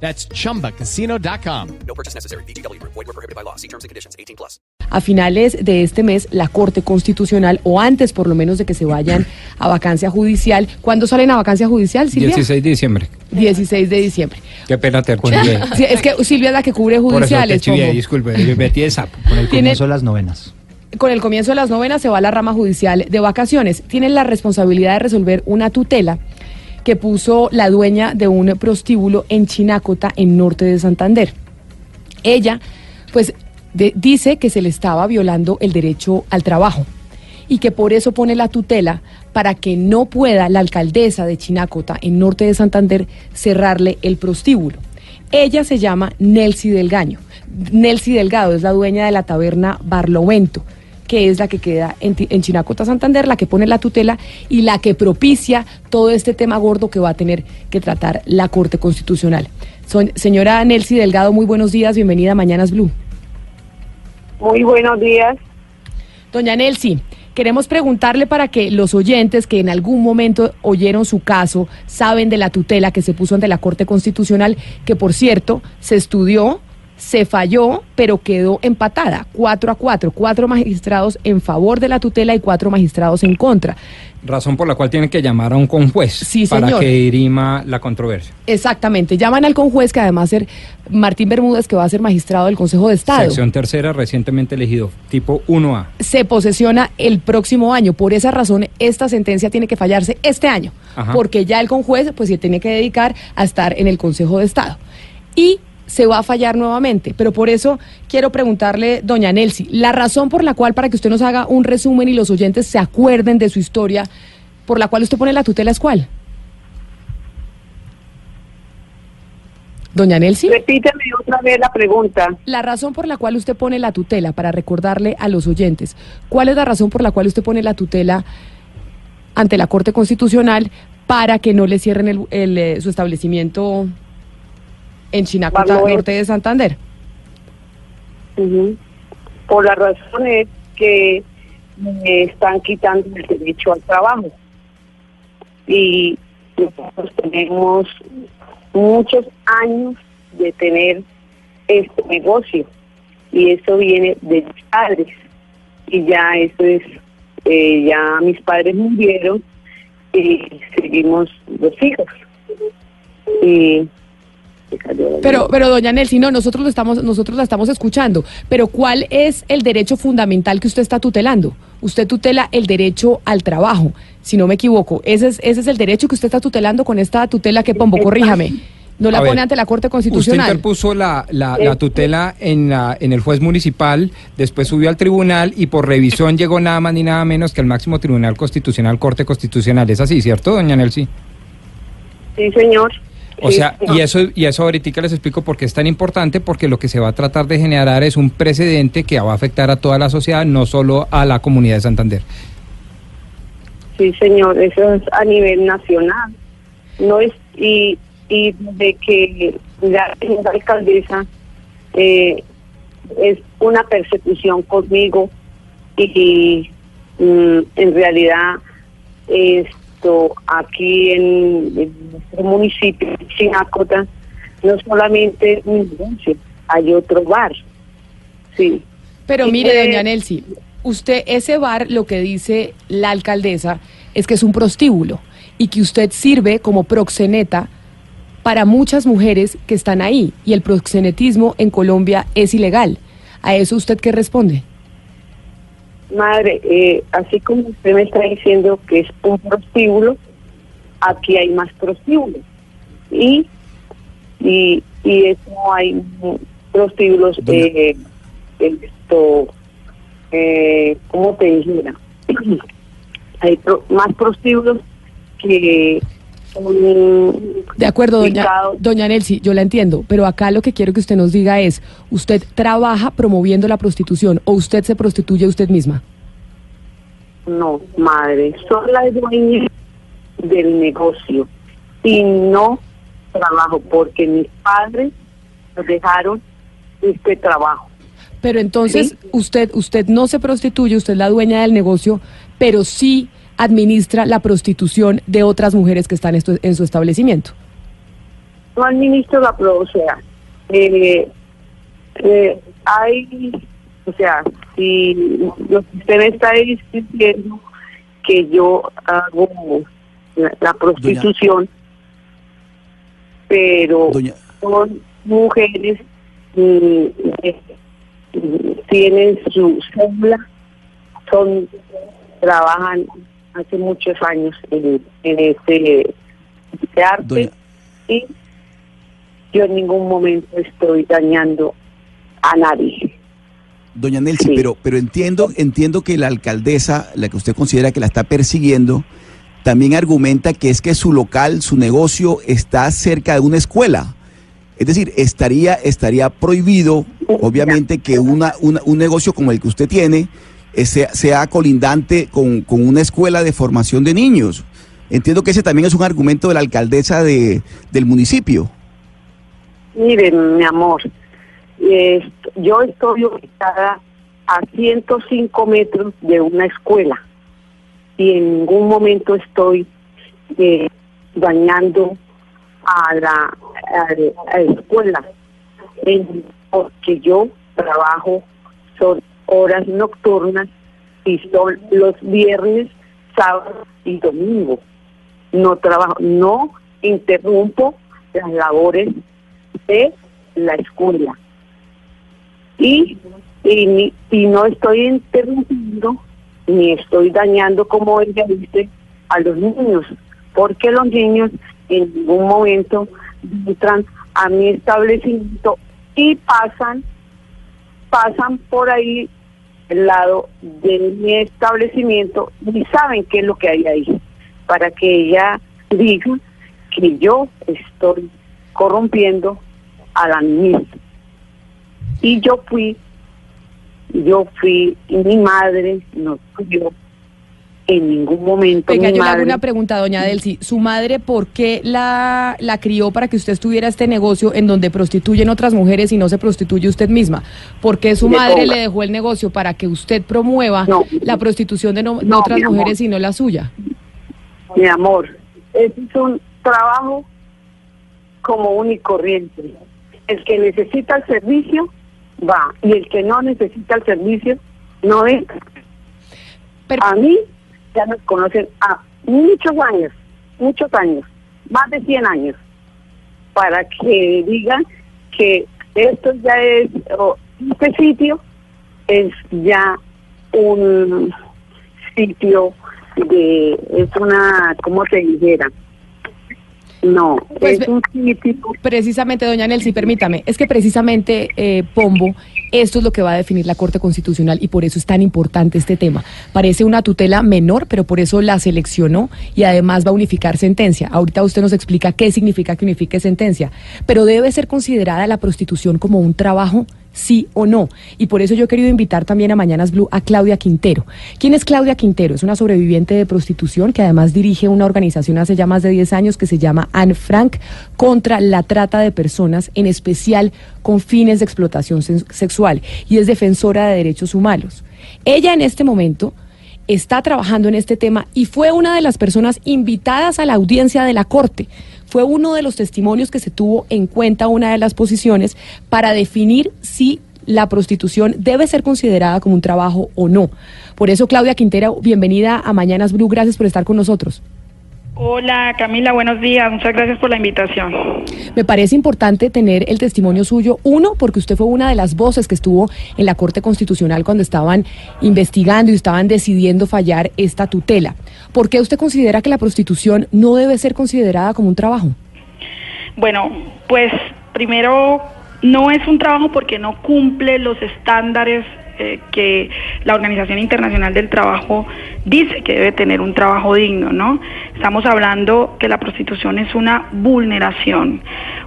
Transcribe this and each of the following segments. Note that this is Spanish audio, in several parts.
That's chumbacasino.com. No purchase necessary. BGW. Void were prohibited by law. See terms and conditions. 18 plus. A finales de este mes, la Corte Constitucional, o antes por lo menos de que se vayan a vacancia judicial, ¿cuándo salen a vacancia judicial, Silvia? 16 de diciembre. 16 de diciembre. Qué pena te archivé. Sí, es que Silvia es la que cubre Por eso te judiciales. Pombo. disculpe, yo metí de sapo. Con el comienzo de las novenas. Con el comienzo de las novenas se va a la rama judicial de vacaciones. Tienen la responsabilidad de resolver una tutela que puso la dueña de un prostíbulo en Chinácota, en norte de Santander. Ella, pues, dice que se le estaba violando el derecho al trabajo y que por eso pone la tutela para que no pueda la alcaldesa de Chinácota, en norte de Santander, cerrarle el prostíbulo. Ella se llama Nelcy Delgaño. Nelcy Delgado es la dueña de la taberna Barlovento, que es la que queda en, en Chinacota, Santander, la que pone la tutela y la que propicia todo este tema gordo que va a tener que tratar la Corte Constitucional. Son- señora Nelcy Delgado, muy buenos días, bienvenida a Mañanas Blue. Muy buenos días. Doña Nelcy, queremos preguntarle para que los oyentes que en algún momento oyeron su caso saben de la tutela que se puso ante la Corte Constitucional, que por cierto se estudió, se falló, pero quedó empatada, cuatro a cuatro, cuatro magistrados en favor de la tutela y cuatro magistrados en contra. Razón por la cual tienen que llamar a un conjuez Sí, para señor. que dirima la controversia. Exactamente, llaman al conjuez que además ser Martín Bermúdez, que va a ser magistrado del Consejo de Estado. Sección tercera recientemente elegido, tipo 1A. se posesiona el próximo año. Por esa razón, esta sentencia tiene que fallarse este año, Ajá. porque ya el conjuez pues se tiene que dedicar a estar en el Consejo de Estado. Y se va a fallar nuevamente, pero por eso quiero preguntarle, doña Nelcy, la razón por la cual, para que usted nos haga un resumen y los oyentes se acuerden de su historia, por la cual usted pone la tutela es cuál? Doña Nelcy. Repíteme otra vez la pregunta. La razón por la cual usted pone la tutela, para recordarle a los oyentes, ¿cuál es la razón por la cual usted pone la tutela ante la Corte Constitucional para que no le cierren el, el, eh, su establecimiento en Chinacota, Barlovento. norte de Santander? Por la razón es que me están quitando el derecho al trabajo. Y nosotros tenemos muchos años de tener este negocio. Y eso viene de mis padres. Y ya eso es, eh, ya mis padres murieron y seguimos los hijos. Y se cayó la Pero, pero doña Nelcy, no, nosotros lo estamos, nosotros la estamos escuchando. Pero ¿cuál es el derecho fundamental que usted está tutelando? Usted tutela el derecho al trabajo, si no me equivoco. Ese es, ese es el derecho que usted está tutelando con esta tutela que Pombo, corríjame. No la A ver, pone ante la Corte Usted Constitucional. interpuso la, la, la tutela en, la, en el juez municipal, después subió al tribunal y por revisión llegó nada más ni nada menos que al máximo tribunal constitucional, Corte Constitucional. ¿Es así, cierto, doña Nelcy? Sí, señor. O sea, y eso, y eso ahorita les explico por qué es tan importante, porque lo que se va a tratar de generar es un precedente que va a afectar a toda la sociedad, no solo a la comunidad de Santander. Sí, señor, eso es a nivel nacional. No es y y de que la señora alcaldesa eh, es una persecución conmigo y mm, en realidad aquí en, en nuestro municipio de Chinacota no solamente un hay otro bar. Sí. Pero mire, doña Nelcy, usted, ese bar, lo que dice la alcaldesa es que es un prostíbulo y que usted sirve como proxeneta para muchas mujeres que están ahí y el proxenetismo en Colombia es ilegal. ¿A eso usted qué responde? Madre, eh, así como usted me está diciendo que es un prostíbulo, aquí hay más prostíbulos. Y, y, y eso hay prostíbulos, eh, esto, eh, ¿cómo te dijera? hay pro- más prostíbulos que De acuerdo, doña, doña Nelsi, yo la entiendo, pero acá lo que quiero que usted nos diga es, ¿usted trabaja promoviendo la prostitución o usted se prostituye usted misma? No, madre, soy la dueña del negocio y no trabajo porque mis padres nos dejaron este trabajo. Pero entonces Sí. usted usted no se prostituye, usted es la dueña del negocio, pero sí administra la prostitución de otras mujeres que están esto- en su establecimiento. No administro la pro, o sea, eh, eh, hay, o sea, si lo que usted me está diciendo que yo hago la, la prostitución, pero Doña- son mujeres mm, eh, mm, tienen su cédula, son trabajan hace muchos años en, en este, este arte Doña- y yo en ningún momento estoy dañando a nadie. Doña Nelsi, Sí. pero, pero entiendo, entiendo que la alcaldesa, la que usted considera que la está persiguiendo, también argumenta que es que su local, su negocio está cerca de una escuela. Es decir, estaría, estaría prohibido, obviamente, que una, una- un negocio como el que usted tiene sea, sea colindante con, con una escuela de formación de niños. Entiendo que ese también es un argumento de la alcaldesa de, del municipio. Miren, mi amor, yo estoy ubicada a 105 metros de una escuela y en ningún momento estoy eh, dañando a la, a la- escuela, porque yo trabajo, son horas nocturnas y son los viernes, sábados y domingos. No trabajo, no interrumpo las labores de la escuela. Y, y, y no estoy interrumpiendo ni estoy dañando, como ella dice, a los niños, porque los niños en ningún momento entran a mi establecimiento y pasan, pasan por ahí el lado de mi establecimiento y saben qué es lo que hay ahí, para que ella diga que yo estoy corrompiendo a la niñez. Y yo fui, yo fui, y mi madre no fui en ningún momento. Venga, mi yo le hago una pregunta, doña Delcy. ¿Su madre por qué la, la crió para que usted estuviera este negocio en donde prostituyen otras mujeres y no se prostituye usted misma? ¿Por qué su De madre le dejó el negocio para que usted promueva No. la prostitución de, no- de No, otras mujeres y no la suya? Mi amor, ese es un trabajo común y corriente. El que necesita el servicio va y el que no necesita el servicio no entra. Pero- A mí ya nos conocen a muchos años, muchos años, más de 100 años, para que digan que esto ya es, o este sitio es ya un sitio de, es una, ¿cómo te dijera? No, Pues es un sitio Precisamente, doña Nelcy, permítame, es que precisamente, eh, Pombo, esto es lo que va a definir la Corte Constitucional y por eso es tan importante este tema. Parece una tutela menor, pero por eso la seleccionó y además va a unificar sentencia. Ahorita usted nos explica qué significa que unifique sentencia, pero debe ser considerada la prostitución como un trabajo sí o no. Y por eso yo he querido invitar también a Mañanas Blue a Claudia Quintero. ¿Quién es Claudia Quintero? Es una sobreviviente de prostitución que además dirige una organización hace ya más de 10 años que se llama Anne Frank contra la trata de personas, en especial con fines de explotación sexual, y es defensora de derechos humanos. Ella en este momento está trabajando en este tema y fue una de las personas invitadas a la audiencia de la Corte. Fue uno de los testimonios que se tuvo en cuenta una de las posiciones para definir si la prostitución debe ser considerada como un trabajo o no. Por eso, Claudia Quintero, bienvenida a Mañanas Blue. Gracias por estar con nosotros. Hola Camila, buenos días. Muchas gracias por la invitación. Me parece importante tener el testimonio suyo, uno, porque usted fue una de las voces que estuvo en la Corte Constitucional cuando estaban investigando y estaban decidiendo fallar esta tutela. ¿Por qué usted considera que la prostitución no debe ser considerada como un trabajo? Bueno, pues primero no es un trabajo porque no cumple los estándares eh, que la Organización Internacional del Trabajo dice que debe tener un trabajo digno, ¿no? Estamos hablando que la prostitución es una vulneración.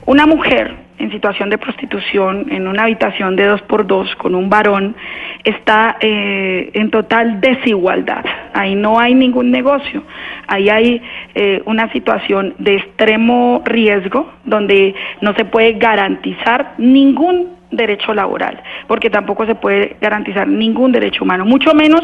Una mujer en situación de prostitución en una habitación de dos por dos con un varón está eh, en total desigualdad. Ahí no hay ningún negocio. Ahí hay eh, una situación de extremo riesgo donde no se puede garantizar ningún derecho laboral, porque tampoco se puede garantizar ningún derecho humano, mucho menos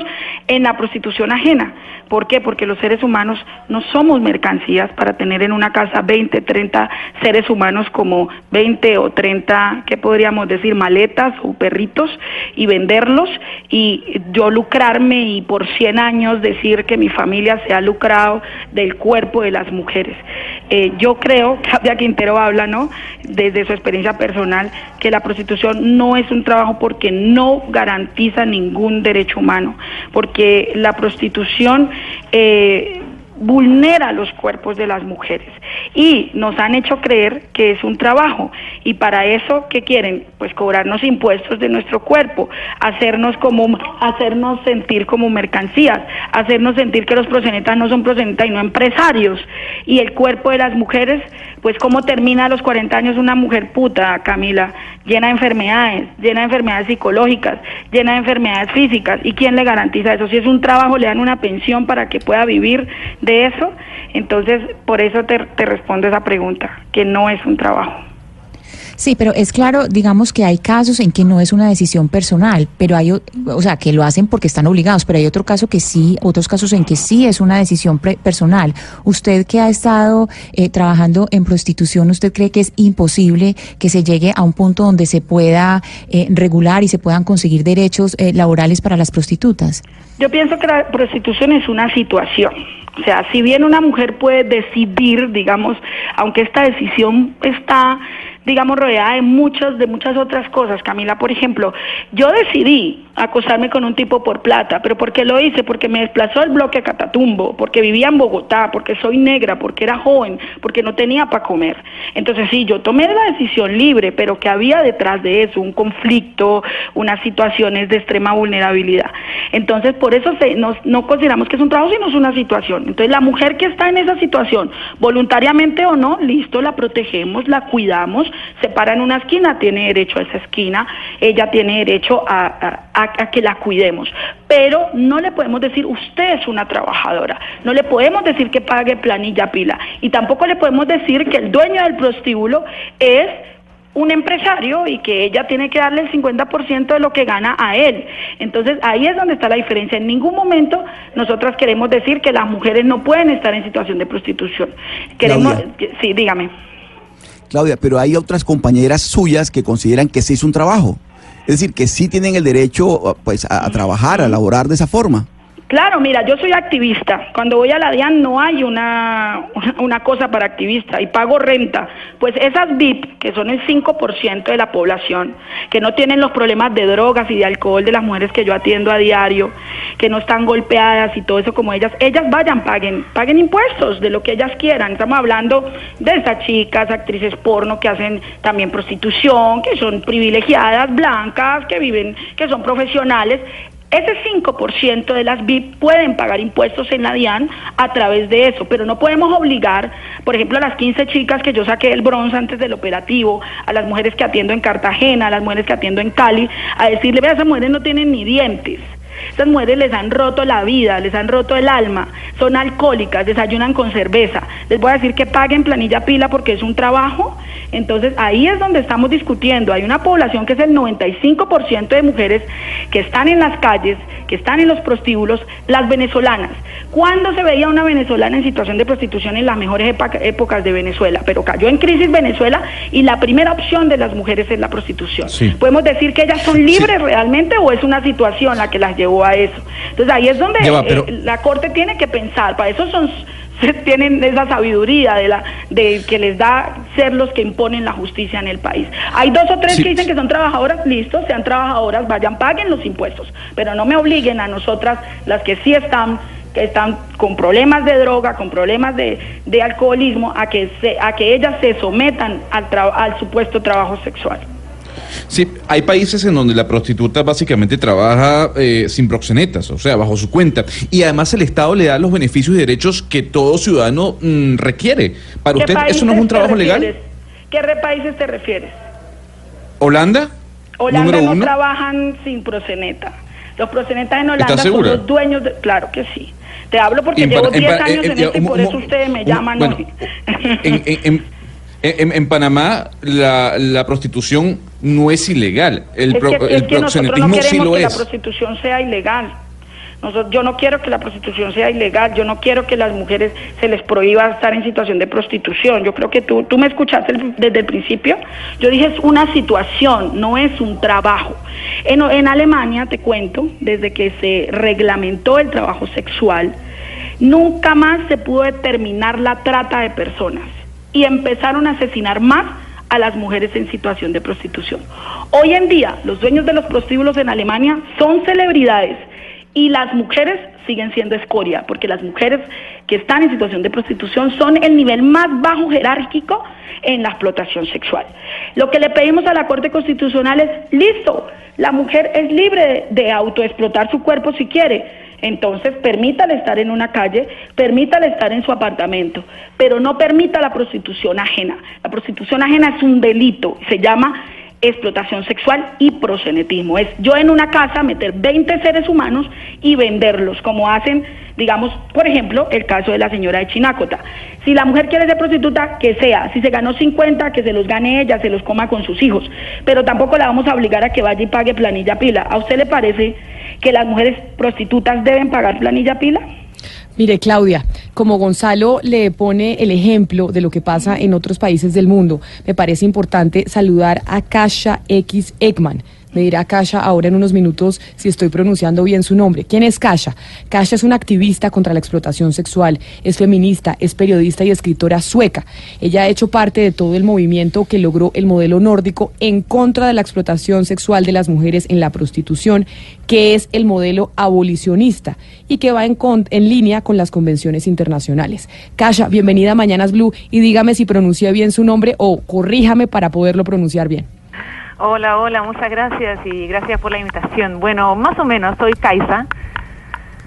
en la prostitución ajena. ¿Por qué? Porque los seres humanos no somos mercancías para tener en una casa 20, 30 seres humanos como 20 o 30, ¿qué podríamos decir? Maletas o perritos y venderlos y yo lucrarme y por 100 años decir que mi familia se ha lucrado del cuerpo de las mujeres. Eh, yo creo, Claudia Quintero habla, ¿no? Desde su experiencia personal, que la prostitución no es un trabajo porque no garantiza ningún derecho humano, porque la prostitución eh, vulnera los cuerpos de las mujeres. Y nos han hecho creer que es un trabajo. Y para eso ¿qué quieren? Pues cobrarnos impuestos de nuestro cuerpo, hacernos como hacernos sentir como mercancías, hacernos sentir que los prosenetas no son prosenetas y no empresarios. Y el cuerpo de las mujeres, pues cómo termina a los 40 años una mujer puta, Camila, llena de enfermedades, llena de enfermedades psicológicas, llena de enfermedades físicas y quién le garantiza eso? Si es un trabajo le dan una pensión para que pueda vivir de eso, entonces por eso te, te respondo esa pregunta, que no es un trabajo. Sí, pero es claro, digamos que hay casos en que no es una decisión personal, pero hay, o sea, que lo hacen porque están obligados, pero hay otro caso que sí, otros casos en que sí es una decisión pre- personal. Usted que ha estado eh, trabajando en prostitución, ¿usted cree que es imposible que se llegue a un punto donde se pueda eh, regular y se puedan conseguir derechos eh, laborales para las prostitutas? Yo pienso que la prostitución es una situación. O sea, si bien una mujer puede decidir, digamos, aunque esta decisión está, digamos, rodeada de muchas, de muchas otras cosas. Camila, por ejemplo, yo decidí acostarme con un tipo por plata, pero ¿por qué lo hice? Porque me desplazó el bloque a Catatumbo, porque vivía en Bogotá, porque soy negra, porque era joven, porque no tenía para comer. Entonces sí, yo tomé la decisión libre, pero que había detrás de eso un conflicto, unas situaciones de extrema vulnerabilidad. Entonces, por eso se, nos- no consideramos que es un trabajo, sino es una situación. Entonces, la mujer que está en esa situación, voluntariamente o no, listo, la protegemos, la cuidamos, se para en una esquina, tiene derecho a esa esquina, ella tiene derecho a- a que la cuidemos. Pero no le podemos decir, usted es una trabajadora, no le podemos decir que pague planilla pila, y tampoco le podemos decir que el dueño del prostíbulo es un empresario y que ella tiene que darle el 50% de lo que gana a él. Entonces ahí es donde está la diferencia. En ningún momento nosotras queremos decir que las mujeres no pueden estar en situación de prostitución. Queremos, Claudia. sí, dígame. Claudia, pero hay otras compañeras suyas que consideran que se hizo un trabajo. Es decir, que sí tienen el derecho pues, a, a trabajar, a laborar de esa forma. Claro, mira, yo soy activista. Cuando voy a la DIAN no hay una, una, cosa para activista y pago renta. Pues esas VIP, que son el 5% de la población, que no tienen los problemas de drogas y de alcohol de las mujeres que yo atiendo a diario, que no están golpeadas y todo eso como ellas, ellas vayan, paguen, paguen impuestos de lo que ellas quieran. Estamos hablando de estas chicas, actrices porno que hacen también prostitución, que son privilegiadas, blancas, que viven, que son profesionales. Ese 5% de las VIP pueden pagar impuestos en la DIAN a través de eso, pero no podemos obligar, por ejemplo, a las 15 chicas que yo saqué del bronce antes del operativo, a las mujeres que atiendo en Cartagena, a las mujeres que atiendo en Cali, a decirle, vea, esas mujeres no tienen ni dientes. Estas mujeres les han roto la vida, les han roto el alma, son alcohólicas, desayunan con cerveza. Les voy a decir que paguen planilla pila porque es un trabajo. Entonces ahí es donde estamos discutiendo. Hay una población que es el 95% de mujeres que están en las calles, que están en los prostíbulos, las venezolanas. ¿Cuándo se veía una venezolana en situación de prostitución en las mejores época- épocas de Venezuela? Pero cayó en crisis Venezuela y la primera opción de las mujeres es la prostitución. Sí. ¿Podemos decir que ellas son libres realmente o es una situación la que las llevó a eso? Entonces ahí es donde pero- eh, la Corte tiene que pensar, para eso son se tienen esa sabiduría de la de que les da ser los que imponen la justicia en el país. Hay dos o tres Sí. que dicen que son trabajadoras, listo, sean trabajadoras, vayan, paguen los impuestos, pero no me obliguen a nosotras, las que sí están que están con problemas de droga, con problemas de, de alcoholismo, a que se, a que ellas se sometan al, tra- al supuesto trabajo sexual. Sí, hay países en donde la prostituta básicamente trabaja eh, sin proxenetas, o sea, bajo su cuenta. Y además el Estado le da los beneficios y derechos que todo ciudadano mm, requiere. ¿Para usted eso no es un trabajo legal? ¿Qué países te refieres? ¿Holanda? Holanda no trabajan sin proxeneta. Los proxenetas en Holanda son los dueños de... Claro que sí. Te hablo porque llevo 10 años en, esto y por eso ustedes me llaman hoy. En, Panamá la, la, prostitución no es ilegal. El, el proxenetismo sí lo que es. la prostitución sea ilegal. yo no quiero que la prostitución sea ilegal, yo no quiero que las mujeres se les prohíba estar en situación de prostitución. Yo creo que tú, tú me escuchaste desde el principio. Yo dije es una situación, no es un trabajo. En, en Alemania, te cuento, desde que se reglamentó el trabajo sexual, nunca más se pudo determinar la trata de personas y empezaron a asesinar más a las mujeres en situación de prostitución. Hoy en día, los dueños de los prostíbulos en Alemania son celebridades y las mujeres siguen siendo escoria, porque las mujeres que están en situación de prostitución son el nivel más bajo jerárquico en la explotación sexual. Lo que le pedimos a la Corte Constitucional es, listo, la mujer es libre de, autoexplotar su cuerpo si quiere, entonces, permítale estar en una calle, permítale estar en su apartamento, pero no permita la prostitución ajena. La prostitución ajena es un delito, se llama explotación sexual y prosenetismo. Es yo en una casa meter 20 seres humanos y venderlos, como hacen, digamos, por ejemplo, el caso de la señora de Chinácota. Si la mujer quiere ser prostituta, que sea. Si se ganó 50, que se los gane ella, se los coma con sus hijos. Pero tampoco la vamos a obligar a que vaya y pague planilla pila. ¿A usted le parece que las mujeres prostitutas deben pagar planilla pila? Mire, Claudia, como Gonzalo le pone el ejemplo de lo que pasa en otros países del mundo, me parece importante saludar a Kasha X Ekman. Me dirá Kasha ahora en unos minutos si estoy pronunciando bien su nombre. ¿Quién es Kasha? Kasha es una activista contra la explotación sexual, es feminista, es periodista y escritora sueca. Ella ha hecho parte de todo el movimiento que logró el modelo nórdico en contra de la explotación sexual de las mujeres en la prostitución, que es el modelo abolicionista y que va en, en línea con las convenciones internacionales. Kasha, bienvenida a Mañanas Blue y dígame si pronuncia bien su nombre o corríjame para poderlo pronunciar bien. Hola, hola, muchas gracias y gracias por la invitación. Bueno, más o menos, soy Kaisa.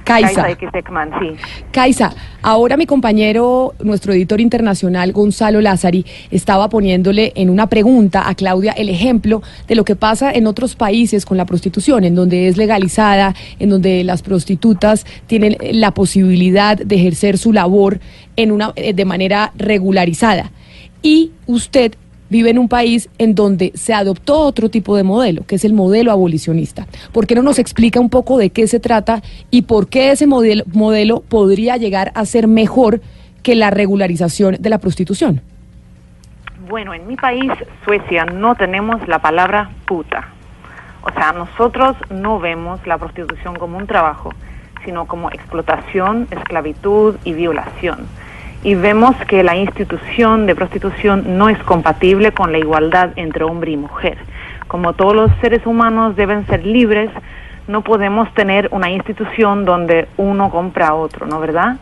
Kaisa. Kaisa sí. Kaisa, ahora mi compañero, nuestro editor internacional, Gonzalo Lázari, estaba poniéndole en una pregunta a Claudia el ejemplo de lo que pasa en otros países con la prostitución, en donde es legalizada, en donde las prostitutas tienen la posibilidad de ejercer su labor en una, eh, de manera regularizada. Y usted vive en un país en donde se adoptó otro tipo de modelo, que es el modelo abolicionista. ¿Por qué no nos explica un poco de qué se trata y por qué ese modelo, modelo podría llegar a ser mejor que la regularización de la prostitución? Bueno, en mi país, Suecia, no tenemos la palabra puta. O sea, nosotros no vemos la prostitución como un trabajo, sino como explotación, esclavitud y violación y vemos que la institución de prostitución no es compatible con la igualdad entre hombre y mujer. Como todos los seres humanos deben ser libres, no podemos tener una institución donde uno compra a otro, ¿no verdad?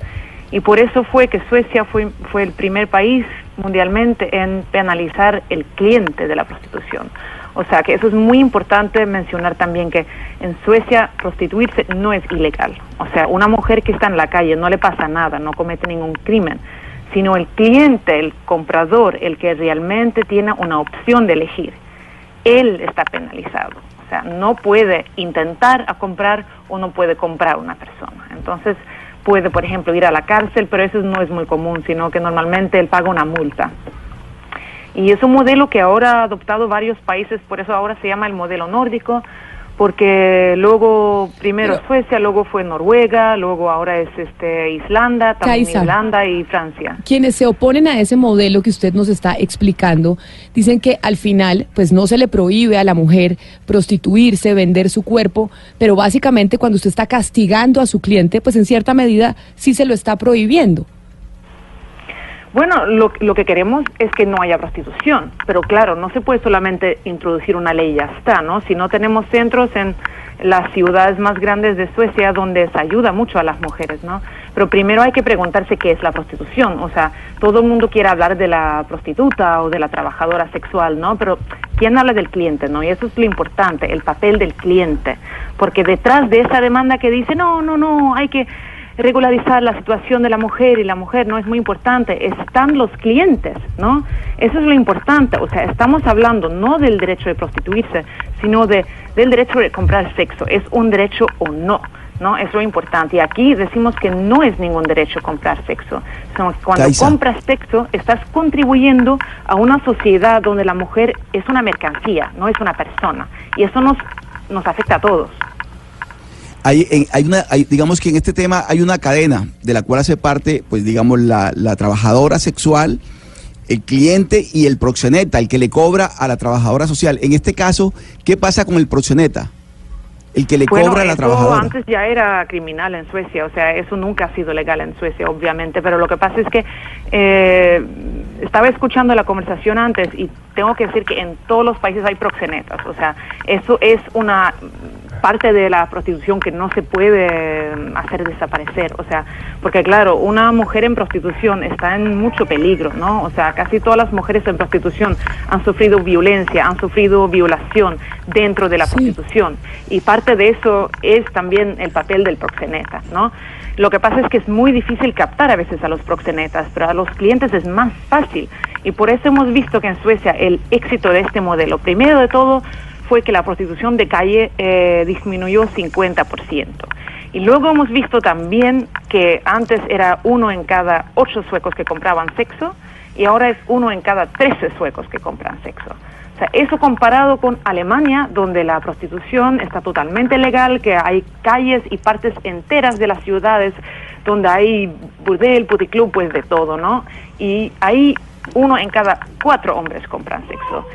Y por eso fue que Suecia fue, fue el primer país mundialmente en penalizar el cliente de la prostitución. O sea que eso es muy importante mencionar también que en Suecia prostituirse no es ilegal. O sea, una mujer que está en la calle no le pasa nada, no comete ningún crimen, sino el cliente, el comprador, el que realmente tiene una opción de elegir. Él está penalizado. O sea, no puede intentar a comprar o no puede comprar una persona. Entonces, puede, por ejemplo, ir a la cárcel, pero eso no es muy común, sino que normalmente él paga una multa. Y es un modelo que ahora ha adoptado varios países, por eso ahora se llama el modelo nórdico, porque luego primero Suecia, luego fue Noruega, luego ahora es este Islanda, también Irlanda y Francia. Quienes se oponen a ese modelo que usted nos está explicando, dicen que al final pues no se le prohíbe a la mujer prostituirse, vender su cuerpo, pero básicamente cuando usted está castigando a su cliente, pues en cierta medida sí se lo está prohibiendo. Bueno, lo, que queremos es que no haya prostitución, pero claro, no se puede solamente introducir una ley y ya está, ¿no? Si no tenemos centros en las ciudades más grandes de Suecia donde se ayuda mucho a las mujeres, ¿no? Pero primero hay que preguntarse qué es la prostitución. O sea, todo el mundo quiere hablar de la prostituta o de la trabajadora sexual, ¿no? Pero ¿quién habla del cliente, no? Y eso es lo importante, el papel del cliente. Porque detrás de esa demanda que dice, no, no, no, hay que regularizar la situación de la mujer y la mujer no es muy importante, están los clientes, ¿no? Eso es lo importante, o sea, estamos hablando no del derecho de prostituirse, sino de, del derecho de comprar sexo, es un derecho o no. ¿no? Es lo importante. Y aquí decimos que no es ningún derecho comprar sexo. cuando compras sexo, estás contribuyendo a una sociedad donde la mujer es una mercancía, no es una persona. Y eso nos, nos afecta a todos. Hay, hay una, digamos que en este tema hay una cadena de la cual hace parte, pues digamos, la, la trabajadora sexual, el cliente y el proxeneta, el que le cobra a la trabajadora social. En este caso, ¿qué pasa con el proxeneta? El que le cobra a la trabajadora. Antes ya era criminal en Suecia, o sea, eso nunca ha sido legal en Suecia, obviamente, pero lo que pasa es que eh, estaba escuchando la conversación antes y tengo que decir que en todos los países hay proxenetas, o sea, eso es una parte de la prostitución que no se puede mm, hacer desaparecer, o sea, porque claro, una mujer en prostitución está en mucho peligro, ¿no? O sea, casi todas las mujeres en prostitución han sufrido violencia, han sufrido violación dentro de la prostitución y parte de eso es también el papel del proxeneta, ¿no? Lo que pasa es que es muy difícil captar a veces a los proxenetas, pero a los clientes es más fácil y por eso hemos visto que en Suecia el éxito de este modelo, primero de todo, fue que la prostitución de calle eh, disminuyó 50%. Y luego hemos visto también que antes era uno en cada ocho suecos que compraban sexo y ahora es uno en cada trece suecos que compran sexo. O sea, eso comparado con Alemania, donde la prostitución está totalmente legal, que hay calles y partes enteras de las ciudades donde hay burdel, puticlub, pues de todo, ¿no? Y ahí uno en cada cuatro hombres compran sexo.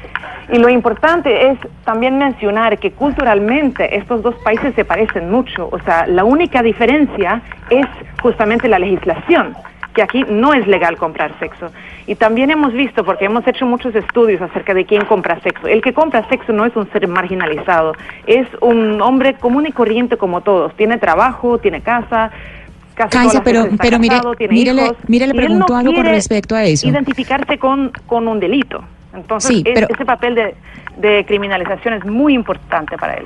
Y lo importante es también mencionar que culturalmente estos dos países se parecen mucho. O sea, la única diferencia es justamente la legislación que aquí no es legal comprar sexo. Y también hemos visto, porque hemos hecho muchos estudios acerca de quién compra sexo, el que compra sexo no es un ser marginalizado, es un hombre común y corriente como todos, tiene trabajo, tiene casa, Casi pero, pero mire, mire, le, mire, le pregunto algo con respecto a eso. Identificarse con, con un delito. Entonces, ese papel de, de criminalización es muy importante para él.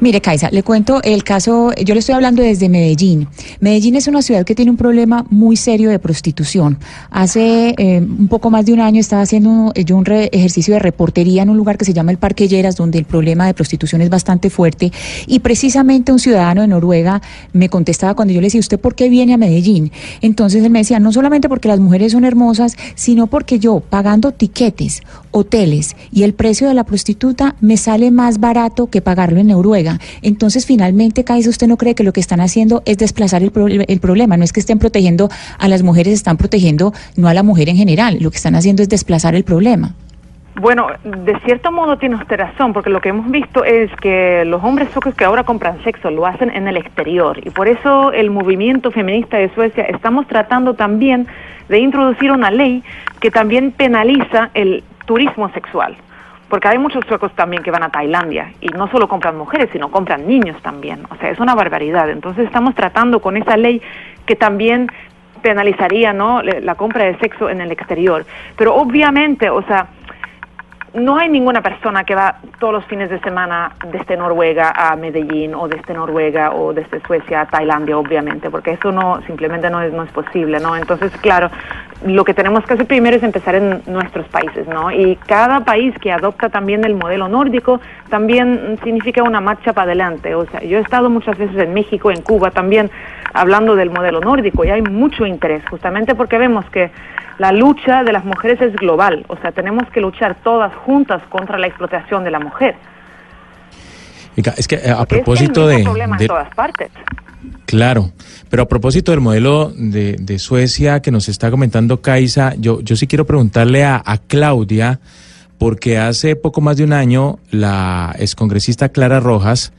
Mire, Kaisa, le cuento el caso, yo le estoy hablando desde Medellín. Medellín es una ciudad que tiene un problema muy serio de prostitución. Hace eh, un poco más de un año estaba haciendo yo un ejercicio de reportería en un lugar que se llama el Parque Lleras, donde el problema de prostitución es bastante fuerte. Y precisamente un ciudadano de Noruega me contestaba cuando yo le decía, ¿usted por qué viene a Medellín? Entonces él me decía, no solamente porque las mujeres son hermosas, sino porque yo, pagando tiquetes, hoteles y el precio de la prostituta, me sale más barato que pagarlo en Noruega entonces, finalmente, Kaisa, ¿usted no cree que lo que están haciendo es desplazar el, el problema? No es que estén protegiendo a las mujeres, están protegiendo no a la mujer en general. Lo que están haciendo es desplazar el problema. Bueno, de cierto modo tiene usted razón, porque lo que hemos visto es que los hombres suecos que ahora compran sexo lo hacen en el exterior y por eso el movimiento feminista de Suecia estamos tratando también de introducir una ley que también penaliza el turismo sexual porque hay muchos suecos también que van a Tailandia y no solo compran mujeres, sino compran niños también. O sea, es una barbaridad. Entonces estamos tratando con esa ley que también penalizaría ¿no? la compra de sexo en el exterior. Pero obviamente, o sea, no hay ninguna persona que va todos los fines de semana desde Noruega a Medellín o desde Noruega o desde Suecia a Tailandia, obviamente, porque eso no simplemente no es, no es posible, ¿no? Entonces, claro, lo que tenemos que hacer primero es empezar en nuestros países, ¿no? Y cada país que adopta también el modelo nórdico también significa una marcha para adelante. O sea, yo he estado muchas veces en México, en Cuba también, hablando del modelo nórdico y hay mucho interés, justamente porque vemos que la lucha de las mujeres es global, o sea, tenemos que luchar todas juntas contra la explotación de la mujer. Es que eh, a propósito de, problema en todas partes. Claro, pero a propósito del modelo de, Suecia que nos está comentando Kaisa, yo, yo sí quiero preguntarle a, Claudia, porque hace poco más de un año la excongresista Clara Rojas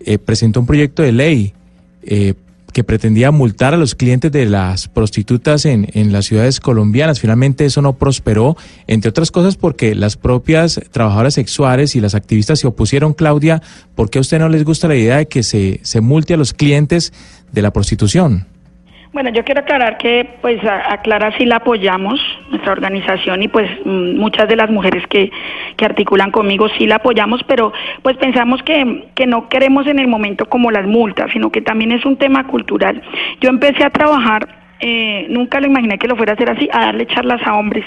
eh, presentó un proyecto de ley eh, que pretendía multar a los clientes de las prostitutas en, en las ciudades colombianas. Finalmente eso no prosperó, entre otras cosas porque las propias trabajadoras sexuales y las activistas se opusieron. Claudia, ¿por qué a usted no les gusta la idea de que se, se multe a los clientes de la prostitución? Bueno, yo quiero aclarar que, pues, a, Clara sí la apoyamos, nuestra organización, y pues mm, muchas de las mujeres que, que articulan conmigo sí la apoyamos, pero pues pensamos que, que no queremos en el momento como las multas, sino que también es un tema cultural. Yo empecé a trabajar eh, nunca lo imaginé que lo fuera a hacer así, a darle charlas a hombres.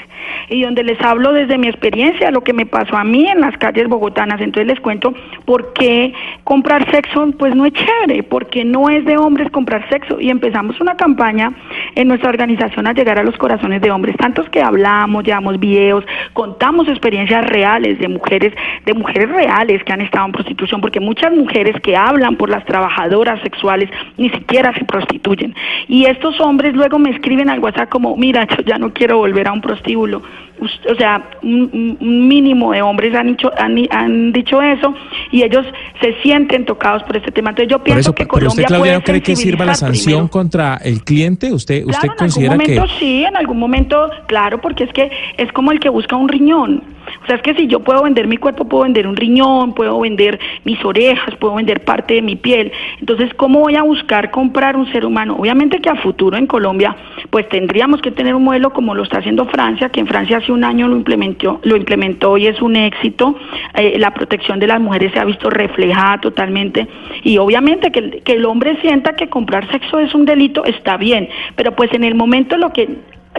Y donde les hablo desde mi experiencia, lo que me pasó a mí en las calles bogotanas. Entonces les cuento por qué comprar sexo, pues no es chévere, porque no es de hombres comprar sexo. Y empezamos una campaña en nuestra organización a llegar a los corazones de hombres, tantos que hablamos, llevamos videos, contamos experiencias reales de mujeres, de mujeres reales que han estado en prostitución, porque muchas mujeres que hablan por las trabajadoras sexuales ni siquiera se prostituyen. Y estos hombres luego me escriben al WhatsApp como, mira, yo ya no quiero volver a un prostíbulo. O sea, un, mínimo de hombres han dicho, han, dicho eso y ellos se sienten tocados por este tema. Entonces yo pienso que Colombia usted, Claudia, ¿no cree que sirva la sanción contra el cliente? ¿Usted, usted considera en algún momento sí, en algún momento, claro, porque es que es como el que busca un riñón. O sea, es que si yo puedo vender mi cuerpo, puedo vender un riñón, puedo vender mis orejas, puedo vender parte de mi piel. Entonces, ¿cómo voy a buscar comprar un ser humano? Obviamente que a futuro en Colombia, pues tendríamos que tener un modelo como lo está haciendo Francia, que en Francia hace un año lo implementó, lo implementó y es un éxito. Eh, la protección de las mujeres se ha visto reflejada totalmente. Y obviamente que, que el hombre sienta que comprar sexo es un delito, está bien. Pero pues en el momento lo que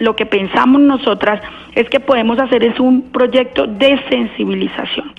lo que pensamos nosotras es que podemos hacer es un proyecto de sensibilización.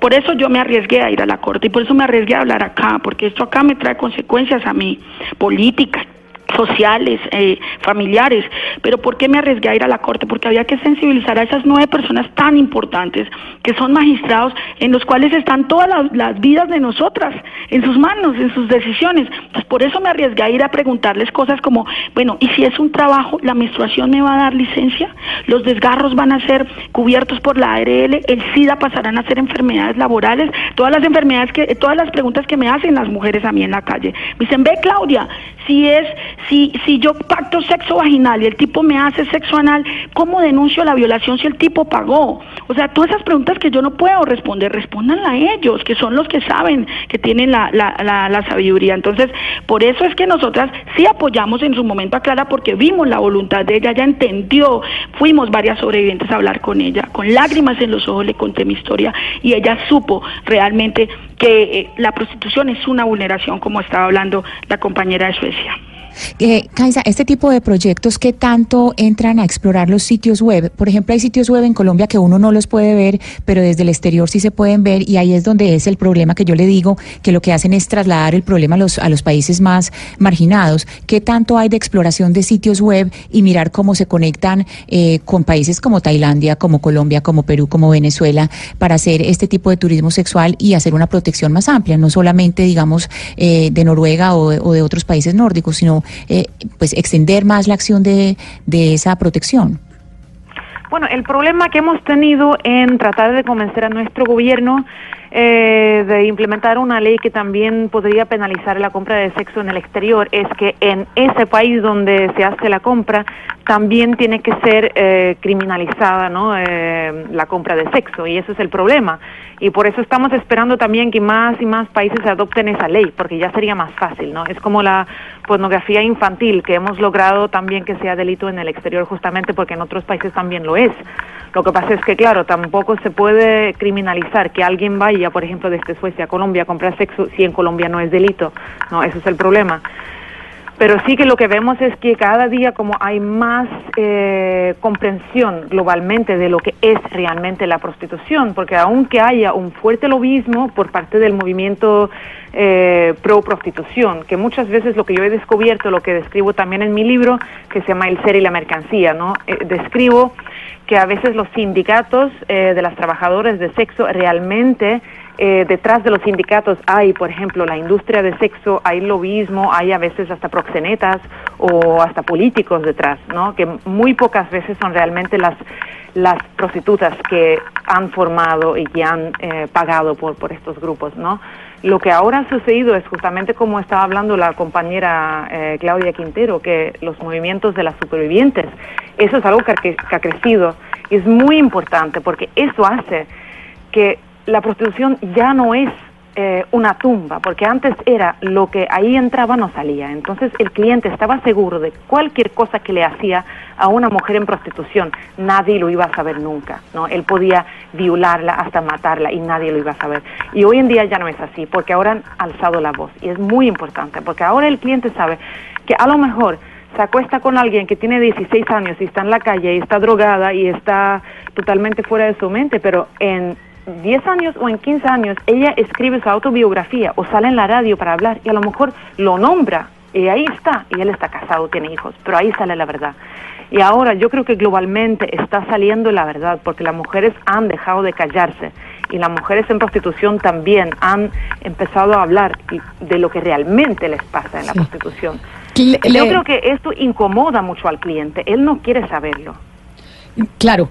por eso yo me arriesgué a ir a la corte y por eso me arriesgué a hablar acá, porque esto acá me trae consecuencias a mí, políticas, sociales, eh, familiares. Pero ¿por qué me arriesgué a ir a la corte? Porque había que sensibilizar a esas nueve personas tan importantes que son magistrados en los cuales están todas las, vidas de nosotras en sus manos, en sus decisiones. Entonces, por eso me arriesgué a ir a preguntarles cosas como, bueno, ¿y si es un trabajo, la menstruación me va a dar licencia? ¿Los desgarros van a ser cubiertos por la ARL? ¿El SIDA pasarán a ser enfermedades laborales? Todas las enfermedades que, todas las preguntas que me hacen las mujeres a mí en la calle. Me dicen, ve Claudia, si es si, si yo pacto sexo vaginal y el tipo me hace sexo anal, ¿cómo denuncio la violación si el tipo pagó? O sea, todas esas preguntas que yo no puedo responder, respóndanla a ellos, que son los que saben, que tienen la, la, la, sabiduría. Entonces, por eso es que nosotras sí apoyamos en su momento a Clara porque vimos la voluntad de ella, ella entendió, fuimos varias sobrevivientes a hablar con ella, con lágrimas en los ojos le conté mi historia y ella supo realmente que eh, la prostitución es una vulneración, como estaba hablando la compañera de Suecia. Eh, Kaisa, este tipo de proyectos que tanto entran a explorar los sitios web, por ejemplo, hay sitios web en Colombia que uno no los puede ver, pero desde el exterior sí se pueden ver y ahí es donde es el problema que yo le digo, que lo que hacen es trasladar el problema a los, a los países más marginados. ¿Qué tanto hay de exploración de sitios web y mirar cómo se conectan eh, con países como Tailandia, como Colombia, como Perú, como Venezuela, para hacer este tipo de turismo sexual y hacer una protección más amplia, no solamente, digamos, eh, de Noruega o, o de otros países nórdicos, sino eh, pues extender más la acción de, de esa protección? Bueno, el problema que hemos tenido en tratar de convencer a nuestro gobierno eh, de implementar una ley que también podría penalizar la compra de sexo en el exterior es que en ese país donde se hace la compra también tiene que ser eh, criminalizada ¿no? Eh, la compra de sexo y eso es el problema. Y por eso estamos esperando también que más y más países adopten esa ley porque ya sería más fácil no es como la pornografía infantil que hemos logrado también que sea delito en el exterior justamente porque en otros países también lo es. Lo que pasa es que, claro, tampoco se puede criminalizar que alguien vaya, por ejemplo, desde Suecia a Colombia comprar sexo si en Colombia no es delito. No, eso es el problema. Pero sí que lo que vemos es que cada día como hay más eh, comprensión globalmente de lo que es realmente la prostitución, porque aunque haya un fuerte lobismo por parte del movimiento eh, pro prostitución, que muchas veces lo que yo he descubierto, lo que describo también en mi libro, que se llama El ser y la mercancía, ¿no? Eh, describo que a veces los sindicatos eh, de las trabajadoras de sexo realmente eh, detrás de los sindicatos hay, por ejemplo, la industria de sexo, hay lobismo, hay a veces hasta proxenetas o hasta políticos detrás, ¿no? Que muy pocas veces son realmente las las prostitutas que han formado y que han eh, pagado por, por estos grupos, ¿no? Lo que ahora ha sucedido es justamente como estaba hablando la compañera eh, Claudia Quintero, que los movimientos de las supervivientes, eso es algo que, que ha crecido y es muy importante porque eso hace que la prostitución ya no es eh, una tumba, porque antes era lo que ahí entraba no salía. Entonces el cliente estaba seguro de cualquier cosa que le hacía a una mujer en prostitución, nadie lo iba a saber nunca, ¿no? Él podía violarla hasta matarla y nadie lo iba a saber. Y hoy en día ya no es así, porque ahora han alzado la voz y es muy importante, porque ahora el cliente sabe que a lo mejor se acuesta con alguien que tiene 16 años y está en la calle y está drogada y está totalmente fuera de su mente, pero en 10 años o en 15 años ella escribe su autobiografía o sale en la radio para hablar y a lo mejor lo nombra y ahí está, y él está casado, tiene hijos, pero ahí sale la verdad. Y ahora yo creo que globalmente está saliendo la verdad porque las mujeres han dejado de callarse y las mujeres en prostitución también han empezado a hablar de lo que realmente les pasa en la prostitución. Yo creo que esto incomoda mucho al cliente, él no quiere saberlo. Claro,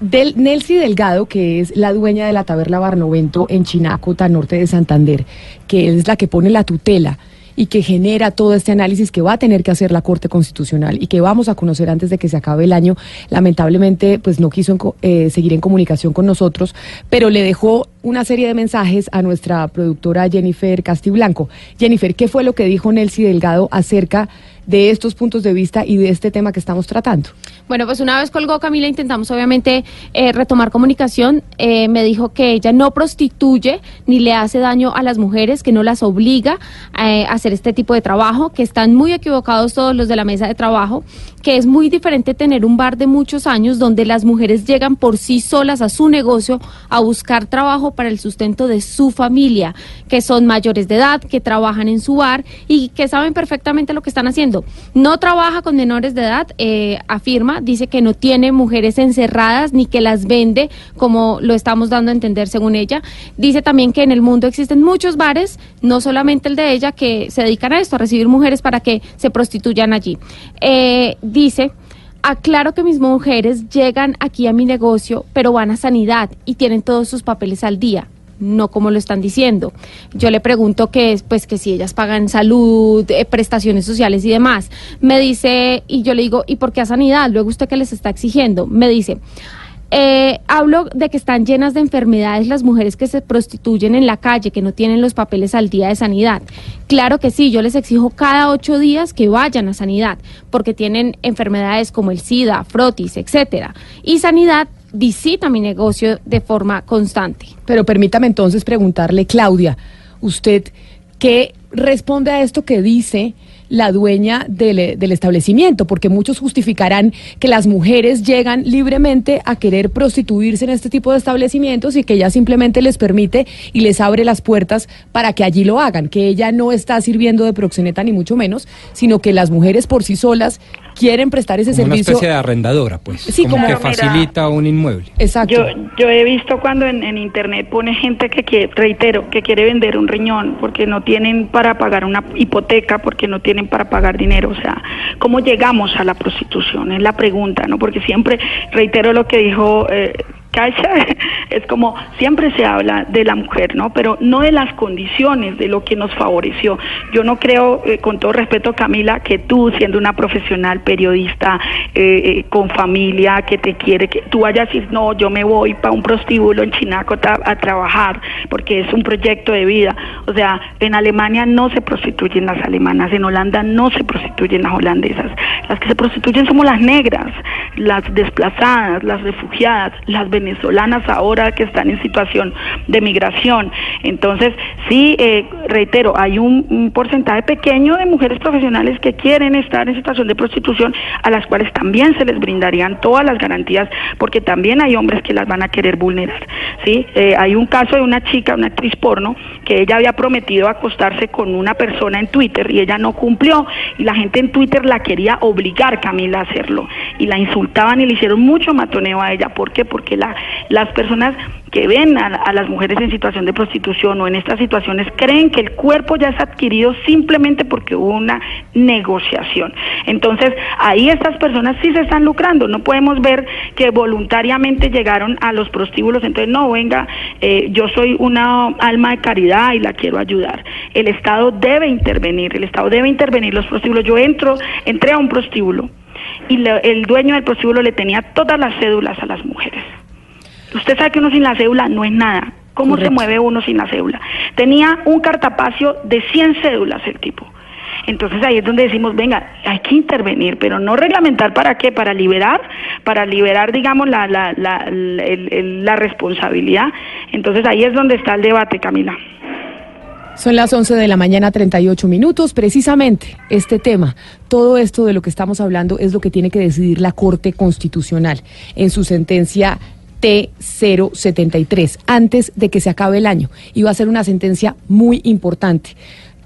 del Nelcy Delgado, que es la dueña de la taberna Barnovento en Chinacota, norte de Santander, que es la que pone la tutela y que genera todo este análisis que va a tener que hacer la Corte Constitucional y que vamos a conocer antes de que se acabe el año. Lamentablemente, pues no quiso eh, seguir en comunicación con nosotros, pero le dejó una serie de mensajes a nuestra productora Jennifer Castiblanco. Jennifer, ¿qué fue lo que dijo Nelcy Delgado acerca de estos puntos de vista y de este tema que estamos tratando. Bueno, pues una vez colgó Camila, intentamos obviamente eh, retomar comunicación. Eh, me dijo que ella no prostituye ni le hace daño a las mujeres, que no las obliga eh, a hacer este tipo de trabajo, que están muy equivocados todos los de la mesa de trabajo, que es muy diferente tener un bar de muchos años donde las mujeres llegan por sí solas a su negocio a buscar trabajo para el sustento de su familia, que son mayores de edad, que trabajan en su bar y que saben perfectamente lo que están haciendo no trabaja con menores de edad, eh, afirma, dice que no tiene mujeres encerradas ni que las vende, como lo estamos dando a entender según ella. Dice también que en el mundo existen muchos bares, no solamente el de ella, que se dedican a esto, a recibir mujeres para que se prostituyan allí. Eh, dice aclaro que mis mujeres llegan aquí a mi negocio, pero van a sanidad y tienen todos sus papeles al día no como lo están diciendo. Yo le pregunto que es, pues que si ellas pagan salud, eh, prestaciones sociales y demás. Me dice, y yo le digo, ¿y por qué a sanidad? Luego usted que les está exigiendo. Me dice, eh, hablo de que están llenas de enfermedades las mujeres que se prostituyen en la calle, que no tienen los papeles al día de sanidad. Claro que sí, yo les exijo cada ocho días que vayan a sanidad, porque tienen enfermedades como el SIDA, frotis, etcétera. Y sanidad visita mi negocio de forma constante. Pero permítame entonces preguntarle, Claudia, ¿usted qué responde a esto que dice la dueña del, del, establecimiento, porque muchos justificarán que las mujeres llegan libremente a querer prostituirse en este tipo de establecimientos y que ella simplemente les permite y les abre las puertas para que allí lo hagan, que ella no está sirviendo de proxeneta ni mucho menos, sino que las mujeres por sí solas quieren prestar ese servicio. Una especie de arrendadora, pues. Sí, como, que facilita un inmueble. Exacto. Yo, yo he visto cuando en, en internet pone gente que quiere, reitero, que quiere vender un riñón porque no tienen para pagar una hipoteca, porque no tienen para pagar dinero. O sea, ¿cómo llegamos a la prostitución? Es la pregunta, ¿no? Porque siempre, reitero lo que dijo eh, Caixa es como siempre se habla de la mujer, ¿no? Pero no de las condiciones, de lo que nos favoreció. Yo no creo, eh, con todo respeto, Camila, que tú, siendo una profesional periodista eh, eh, con familia que te quiere, que tú vayas a decir, no, yo me voy para un prostíbulo en Chinaco a trabajar porque es un proyecto de vida. O sea, en Alemania no se prostituyen las alemanas, en Holanda no se prostituyen las holandesas. Las que se prostituyen somos las negras, las desplazadas, las refugiadas, las venezolanas ahora que están en situación de migración. Entonces, sí, eh, reitero, hay un, porcentaje pequeño de mujeres profesionales que quieren estar en situación de prostitución, a las cuales también se les brindarían todas las garantías, porque también hay hombres que las van a querer vulnerar. ¿sí? Eh, hay un caso de una chica, una actriz porno, que ella había prometido acostarse con una persona en Twitter y ella no cumplió, y la gente en Twitter la quería obligar, Camila, a hacerlo, y la insultaban y le hicieron mucho matoneo a ella. ¿Por qué? Porque la las personas que ven a, las mujeres en situación de prostitución o en estas situaciones creen que el cuerpo ya es adquirido simplemente porque hubo una negociación. Entonces, ahí estas personas sí se están lucrando. No podemos ver que voluntariamente llegaron a los prostíbulos. Entonces, no, venga, eh, yo soy una alma de caridad y la quiero ayudar. El Estado debe intervenir, el Estado debe intervenir los prostíbulos. Yo entro, entré a un prostíbulo y el dueño del prostíbulo le tenía todas las cédulas a las mujeres. Usted sabe que uno sin la cédula no es nada. ¿Cómo se mueve uno sin la cédula? Tenía un cartapacio de 100 cédulas el tipo. Entonces ahí es donde decimos, venga, hay que intervenir, pero no reglamentar para qué, para liberar, para liberar, digamos, la, la, la, la responsabilidad. Entonces ahí es donde está el debate, Camila. Son las 11 de la mañana, 38 minutos. Precisamente este tema, todo esto de lo que estamos hablando es lo que tiene que decidir la Corte Constitucional en su sentencia T073, antes de que se acabe el año. Y va a ser una sentencia muy importante.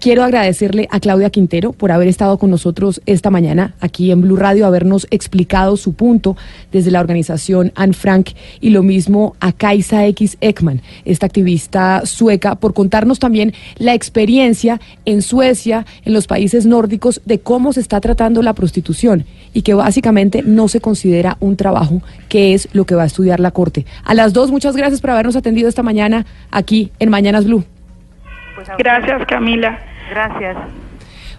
Quiero agradecerle a Claudia Quintero por haber estado con nosotros esta mañana aquí en Blue Radio, habernos explicado su punto desde la organización Anne Frank y lo mismo a Kaisa X Ekman, esta activista sueca, por contarnos también la experiencia en Suecia, en los países nórdicos, de cómo se está tratando la prostitución y que básicamente no se considera un trabajo, que es lo que va a estudiar la Corte. A las dos, muchas gracias por habernos atendido esta mañana aquí en Mañanas Blue. Pues Gracias, Camila. Gracias.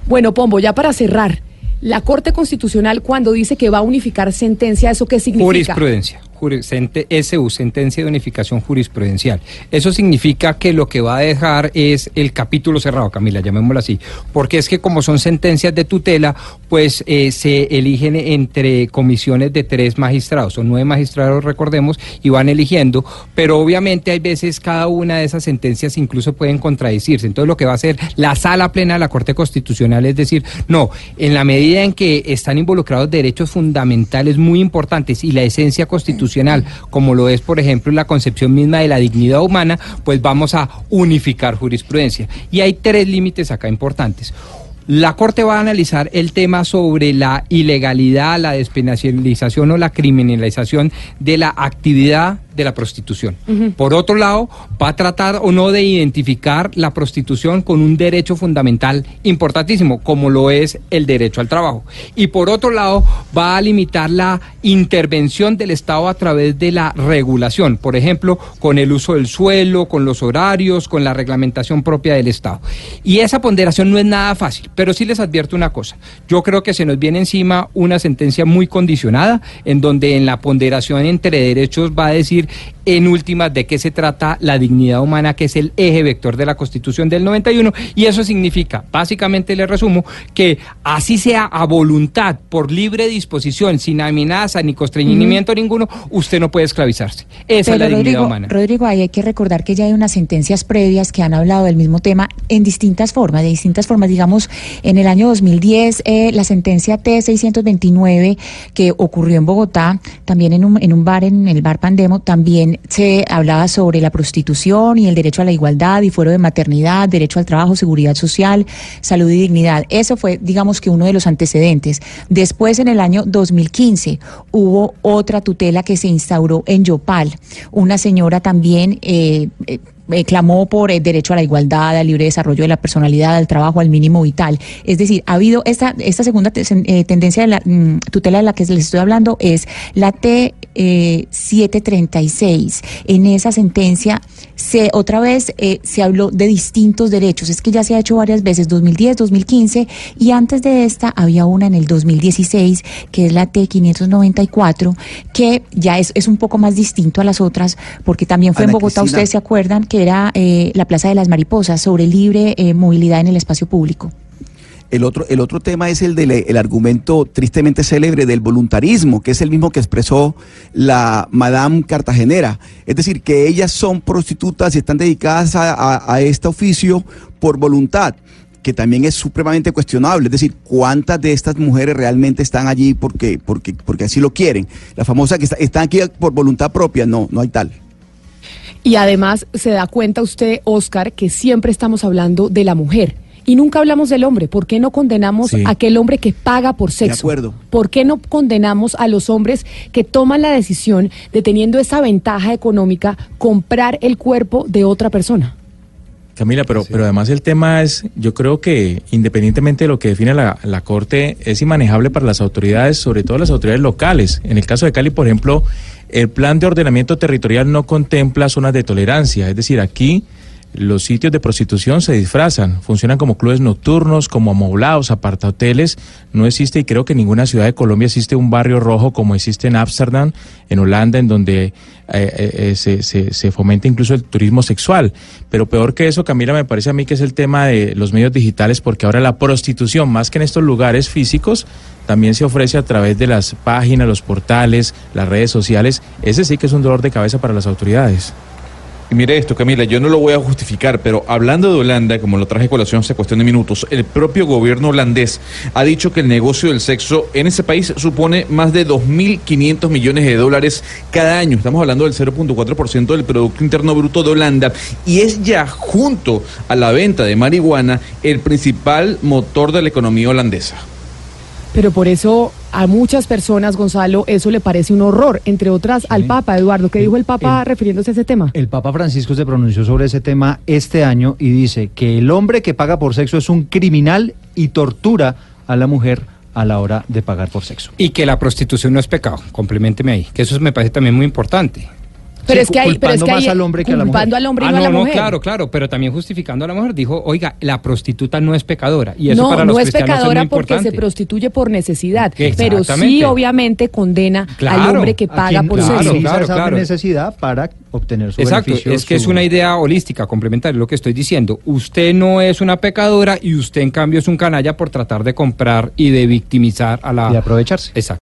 Bueno, Pombo, ya para cerrar, la Corte Constitucional cuando dice que va a unificar sentencia, ¿eso qué significa? Jurisprudencia. SU, sentencia de unificación jurisprudencial. Eso significa que lo que va a dejar es el capítulo cerrado, Camila, llamémoslo así, porque es que como son sentencias de tutela, pues eh, se eligen entre comisiones de tres magistrados, son nueve magistrados, recordemos, y van eligiendo, pero obviamente hay veces cada una de esas sentencias incluso pueden contradecirse. Entonces lo que va a hacer la sala plena de la Corte Constitucional es decir, no, en la medida en que están involucrados derechos fundamentales muy importantes y la esencia constitucional, como lo es, por ejemplo, la concepción misma de la dignidad humana, pues vamos a unificar jurisprudencia. Y hay tres límites acá importantes. La Corte va a analizar el tema sobre la ilegalidad, la despenalización o la criminalización de la actividad de la prostitución. Por otro lado, va a tratar o no de identificar la prostitución con un derecho fundamental importantísimo, como lo es el derecho al trabajo. Y por otro lado, va a limitar la intervención del Estado a través de la regulación, por ejemplo, con el uso del suelo, con los horarios, con la reglamentación propia del Estado. Y esa ponderación no es nada fácil, pero sí les advierto una cosa. Yo creo que se nos viene encima una sentencia muy condicionada, en donde en la ponderación entre derechos va a decir en últimas de qué se trata la dignidad humana, que es el eje vector de la Constitución del 91, y eso significa, básicamente le resumo, que así sea a voluntad, por libre disposición, sin amenaza ni constreñimiento ninguno, usted no puede esclavizarse. Esa es la dignidad humana. Rodrigo, ahí hay que recordar que ya hay unas sentencias previas que han hablado del mismo tema en distintas formas, de distintas formas. Digamos, en el año 2010, eh, la sentencia T629 que ocurrió en Bogotá, también en un, en un bar, en el bar Pandemo, también se hablaba sobre la prostitución y el derecho a la igualdad y fuero de maternidad, derecho al trabajo, seguridad social, salud y dignidad. Eso fue, digamos que uno de los antecedentes. Después, en el año 2015, hubo otra tutela que se instauró en Yopal. Una señora también eh, eh eh, clamó por el derecho a la igualdad, al libre desarrollo de la personalidad, al trabajo, al mínimo vital. Es decir, ha habido esta, esta segunda eh, tendencia de la mm, tutela de la que les estoy hablando, es la T736. Eh, en esa sentencia se otra vez se habló de distintos derechos. Es que ya se ha hecho varias veces, 2010, 2015, y antes de esta había una en el 2016, que es la T594, que ya es, es un poco más distinto a las otras, porque también fue en Bogotá, ustedes se acuerdan, que era eh, la Plaza de las Mariposas, sobre libre eh, movilidad en el espacio público. El otro, el otro tema es el del el argumento tristemente célebre del voluntarismo, que es el mismo que expresó la Madame Cartagenera. Es decir, que ellas son prostitutas y están dedicadas a, este oficio por voluntad que también es supremamente cuestionable, es decir, cuántas de estas mujeres realmente están allí porque, porque, porque así lo quieren. La famosa que está, están aquí por voluntad propia, no, no hay tal. Y además se da cuenta usted, Oscar, que siempre estamos hablando de la mujer. Y nunca hablamos del hombre. ¿Por qué no condenamos a aquel hombre que paga por sexo? De acuerdo. ¿Por qué no condenamos a los hombres que toman la decisión de teniendo esa ventaja económica comprar el cuerpo de otra persona? Camila, pero, pero además el tema es, yo creo que independientemente de lo que define la, la Corte, es inmanejable para las autoridades, sobre todo las autoridades locales. En el caso de Cali, por ejemplo, el plan de ordenamiento territorial no contempla zonas de tolerancia, es decir, aquí los sitios de prostitución se disfrazan, funcionan como clubes nocturnos, como amoblados, apartahoteles. No existe, y creo que en ninguna ciudad de Colombia existe un barrio rojo como existe en Ámsterdam, en Holanda, en donde eh, eh, se, se, se fomenta incluso el turismo sexual. Pero peor que eso, Camila, me parece a mí que es el tema de los medios digitales, porque ahora la prostitución, más que en estos lugares físicos, también se ofrece a través de las páginas, los portales, las redes sociales. Ese sí que es un dolor de cabeza para las autoridades. Y mire esto, Camila, yo no lo voy a justificar, pero hablando de Holanda, como lo traje a colación hace cuestión de minutos, el propio gobierno holandés ha dicho que el negocio del sexo en ese país supone más de 2.500 millones de dólares cada año. Estamos hablando del 0.4% del Producto Interno Bruto de Holanda y es ya, junto a la venta de marihuana, el principal motor de la economía holandesa. Pero por eso a muchas personas, Gonzalo, eso le parece un horror, entre otras al Papa, Eduardo. ¿Qué dijo el Papa refiriéndose a ese tema? El Papa Francisco se pronunció sobre ese tema este año y dice que el hombre que paga por sexo es un criminal y tortura a la mujer a la hora de pagar por sexo. Y que la prostitución no es pecado, complementeme ahí, que eso me parece también muy importante. Pero es que hay, pero es culpando que hay- más al hombre que a la culpando mujer. al hombre y Ah, no a la no, mujer. claro, claro, pero también justificando a la mujer, dijo, oiga, la prostituta no es pecadora. Y eso no, para los no es pecadora porque se prostituye por necesidad, pero sí obviamente condena al hombre que A paga quien por claro, sexo. claro, esa claro. necesidad para obtener su Exacto, beneficio. es que es una idea holística, complementaria, lo que estoy diciendo. Usted no es una pecadora y usted en cambio es un canalla por tratar de comprar y de victimizar a la... Y aprovecharse. Exacto.